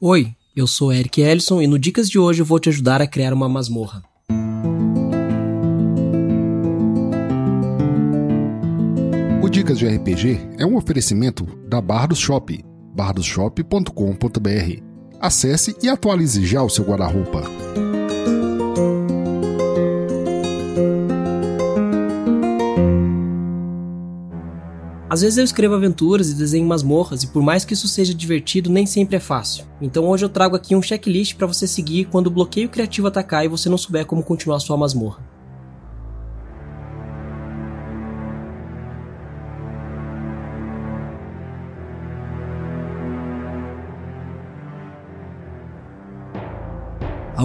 Oi, eu sou Eric Ellison e no Dicas de hoje vou te ajudar a criar uma masmorra. O Dicas de RPG é um oferecimento da Bardos Shop, bardosshop.com.br. Acesse e atualize já o seu guarda-roupa. Às vezes eu escrevo aventuras e desenho masmorras, e por mais que isso seja divertido, nem sempre é fácil. Então hoje eu trago aqui um checklist para você seguir quando o bloqueio criativo atacar e você não souber como continuar sua masmorra.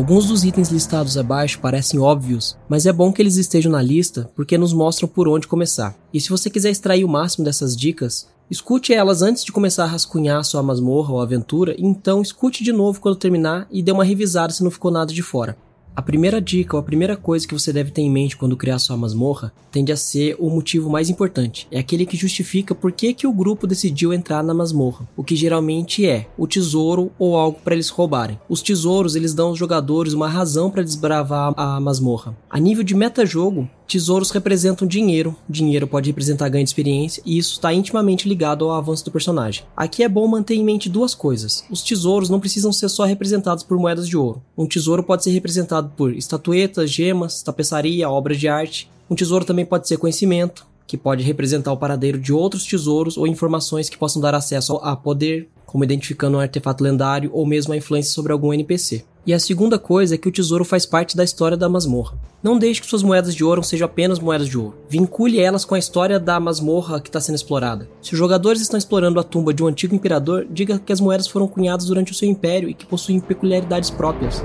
Alguns dos itens listados abaixo parecem óbvios, mas é bom que eles estejam na lista porque nos mostram por onde começar. E se você quiser extrair o máximo dessas dicas, escute elas antes de começar a rascunhar sua masmorra ou aventura, então escute de novo quando terminar e dê uma revisada se não ficou nada de fora. A primeira dica ou a primeira coisa que você deve ter em mente quando criar sua masmorra tende a ser o motivo mais importante. É aquele que justifica por que, que o grupo decidiu entrar na masmorra, o que geralmente é o tesouro ou algo para eles roubarem. Os tesouros eles dão aos jogadores uma razão para desbravar a masmorra. A nível de metajogo, Tesouros representam dinheiro, dinheiro pode representar ganho de experiência, e isso está intimamente ligado ao avanço do personagem. Aqui é bom manter em mente duas coisas: os tesouros não precisam ser só representados por moedas de ouro. Um tesouro pode ser representado por estatuetas, gemas, tapeçaria, obras de arte. Um tesouro também pode ser conhecimento, que pode representar o paradeiro de outros tesouros ou informações que possam dar acesso a poder, como identificando um artefato lendário ou mesmo a influência sobre algum NPC. E a segunda coisa é que o tesouro faz parte da história da masmorra. Não deixe que suas moedas de ouro sejam apenas moedas de ouro. Vincule elas com a história da masmorra que está sendo explorada. Se os jogadores estão explorando a tumba de um antigo imperador, diga que as moedas foram cunhadas durante o seu império e que possuem peculiaridades próprias.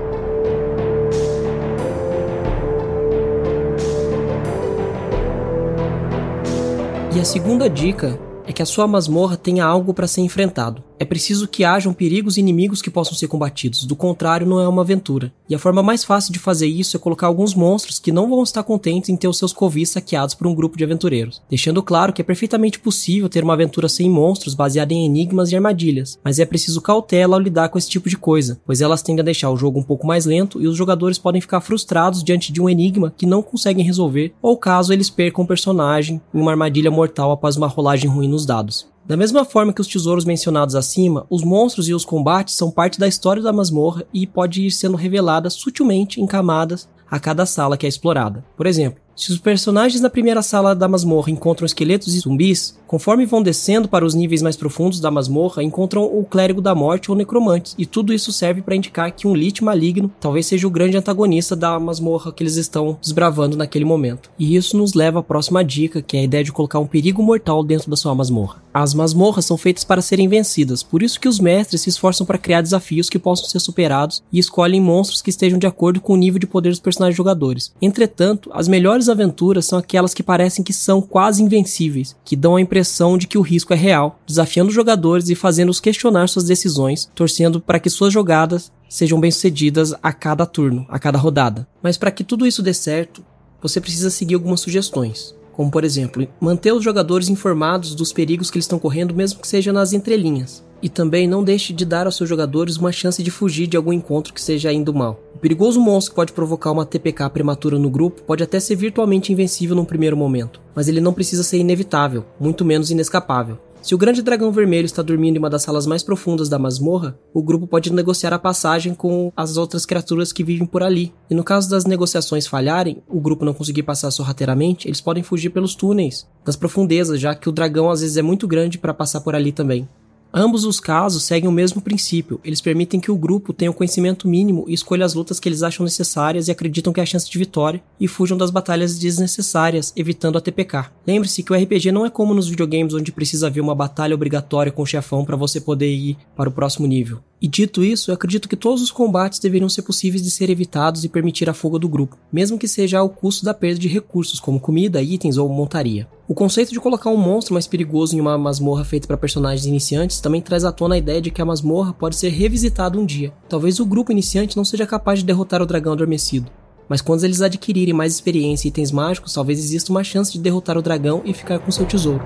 E a segunda dica é que a sua masmorra tenha algo para ser enfrentado. É preciso que hajam perigos e inimigos que possam ser combatidos, do contrário, não é uma aventura. E a forma mais fácil de fazer isso é colocar alguns monstros que não vão estar contentes em ter os seus covis saqueados por um grupo de aventureiros, deixando claro que é perfeitamente possível ter uma aventura sem monstros baseada em enigmas e armadilhas, mas é preciso cautela ao lidar com esse tipo de coisa, pois elas tendem a deixar o jogo um pouco mais lento e os jogadores podem ficar frustrados diante de um enigma que não conseguem resolver, ou caso eles percam o personagem em uma armadilha mortal após uma rolagem ruim nos dados. Da mesma forma que os tesouros mencionados acima, os monstros e os combates são parte da história da masmorra e pode ir sendo revelada sutilmente em camadas a cada sala que é explorada. Por exemplo, se os personagens da primeira sala da masmorra encontram esqueletos e zumbis, conforme vão descendo para os níveis mais profundos da masmorra, encontram o clérigo da morte ou necromantes, e tudo isso serve para indicar que um lich maligno talvez seja o grande antagonista da masmorra que eles estão desbravando naquele momento. E isso nos leva à próxima dica, que é a ideia de colocar um perigo mortal dentro da sua masmorra. As masmorras são feitas para serem vencidas, por isso que os mestres se esforçam para criar desafios que possam ser superados e escolhem monstros que estejam de acordo com o nível de poder dos personagens jogadores. Entretanto, as melhores aventuras são aquelas que parecem que são quase invencíveis, que dão a impressão de que o risco é real, desafiando os jogadores e fazendo-os questionar suas decisões, torcendo para que suas jogadas sejam bem-sucedidas a cada turno, a cada rodada. Mas para que tudo isso dê certo, você precisa seguir algumas sugestões. Como, por exemplo, manter os jogadores informados dos perigos que eles estão correndo, mesmo que seja nas entrelinhas. E também não deixe de dar aos seus jogadores uma chance de fugir de algum encontro que seja indo mal. O perigoso monstro que pode provocar uma TPK prematura no grupo pode até ser virtualmente invencível num primeiro momento, mas ele não precisa ser inevitável, muito menos inescapável. Se o grande dragão vermelho está dormindo em uma das salas mais profundas da masmorra, o grupo pode negociar a passagem com as outras criaturas que vivem por ali. E no caso das negociações falharem, o grupo não conseguir passar sorrateiramente, eles podem fugir pelos túneis das profundezas, já que o dragão às vezes é muito grande para passar por ali também. Ambos os casos seguem o mesmo princípio. Eles permitem que o grupo tenha o conhecimento mínimo e escolha as lutas que eles acham necessárias e acreditam que é a chance de vitória, e fujam das batalhas desnecessárias, evitando a TPK. Lembre-se que o RPG não é como nos videogames onde precisa haver uma batalha obrigatória com o chefão para você poder ir para o próximo nível. E dito isso, eu acredito que todos os combates deveriam ser possíveis de ser evitados e permitir a fuga do grupo, mesmo que seja ao custo da perda de recursos como comida, itens ou montaria. O conceito de colocar um monstro mais perigoso em uma masmorra feita para personagens iniciantes também traz à tona a ideia de que a masmorra pode ser revisitada um dia. Talvez o grupo iniciante não seja capaz de derrotar o dragão adormecido, mas quando eles adquirirem mais experiência e itens mágicos, talvez exista uma chance de derrotar o dragão e ficar com seu tesouro.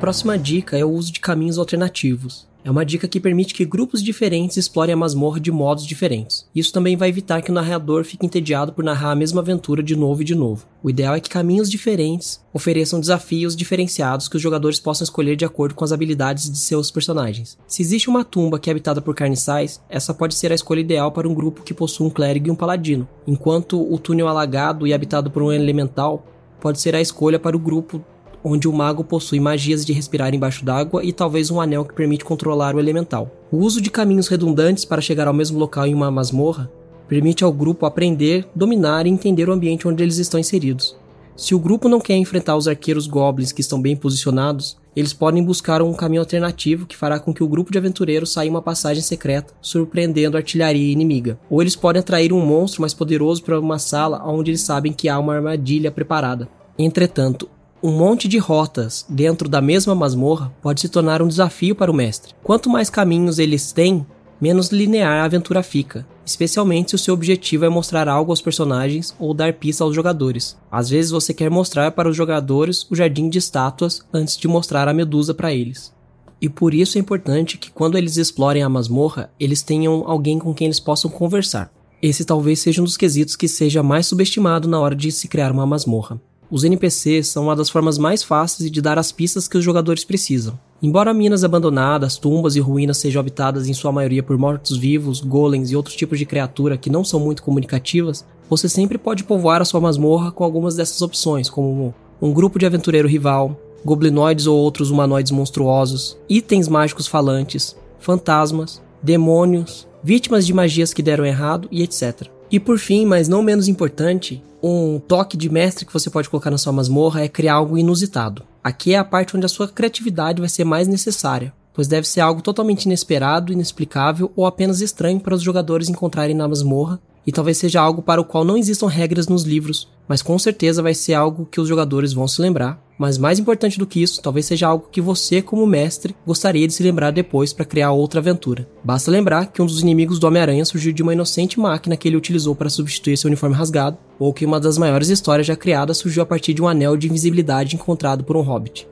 Próxima dica é o uso de caminhos alternativos. É uma dica que permite que grupos diferentes explorem a masmorra de modos diferentes. Isso também vai evitar que o narrador fique entediado por narrar a mesma aventura de novo e de novo. O ideal é que caminhos diferentes ofereçam desafios diferenciados que os jogadores possam escolher de acordo com as habilidades de seus personagens. Se existe uma tumba que é habitada por carniçais, essa pode ser a escolha ideal para um grupo que possui um clérigo e um paladino, enquanto o túnel alagado e habitado por um elemental pode ser a escolha para o grupo onde o mago possui magias de respirar embaixo d'água e talvez um anel que permite controlar o elemental. O uso de caminhos redundantes para chegar ao mesmo local em uma masmorra permite ao grupo aprender, dominar e entender o ambiente onde eles estão inseridos. Se o grupo não quer enfrentar os arqueiros goblins que estão bem posicionados, eles podem buscar um caminho alternativo que fará com que o grupo de aventureiros saia uma passagem secreta, surpreendendo a artilharia inimiga. Ou eles podem atrair um monstro mais poderoso para uma sala onde eles sabem que há uma armadilha preparada. Entretanto, um monte de rotas dentro da mesma masmorra pode se tornar um desafio para o mestre. Quanto mais caminhos eles têm, menos linear a aventura fica, especialmente se o seu objetivo é mostrar algo aos personagens ou dar pista aos jogadores. Às vezes você quer mostrar para os jogadores o jardim de estátuas antes de mostrar a medusa para eles. E por isso é importante que quando eles explorem a masmorra, eles tenham alguém com quem eles possam conversar. Esse talvez seja um dos quesitos que seja mais subestimado na hora de se criar uma masmorra. Os NPCs são uma das formas mais fáceis de dar as pistas que os jogadores precisam. Embora minas abandonadas, tumbas e ruínas sejam habitadas em sua maioria por mortos-vivos, golems e outros tipos de criatura que não são muito comunicativas, você sempre pode povoar a sua masmorra com algumas dessas opções, como um grupo de aventureiro rival, goblinoides ou outros humanoides monstruosos, itens mágicos falantes, fantasmas, demônios, vítimas de magias que deram errado e etc. E por fim, mas não menos importante, um toque de mestre que você pode colocar na sua masmorra é criar algo inusitado. Aqui é a parte onde a sua criatividade vai ser mais necessária, pois deve ser algo totalmente inesperado, inexplicável ou apenas estranho para os jogadores encontrarem na masmorra e talvez seja algo para o qual não existam regras nos livros, mas com certeza vai ser algo que os jogadores vão se lembrar. Mas mais importante do que isso, talvez seja algo que você, como mestre, gostaria de se lembrar depois para criar outra aventura. Basta lembrar que um dos inimigos do Homem-Aranha surgiu de uma inocente máquina que ele utilizou para substituir seu uniforme rasgado, ou que uma das maiores histórias já criadas surgiu a partir de um anel de invisibilidade encontrado por um hobbit.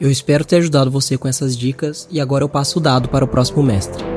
Eu espero ter ajudado você com essas dicas e agora eu passo o dado para o próximo mestre.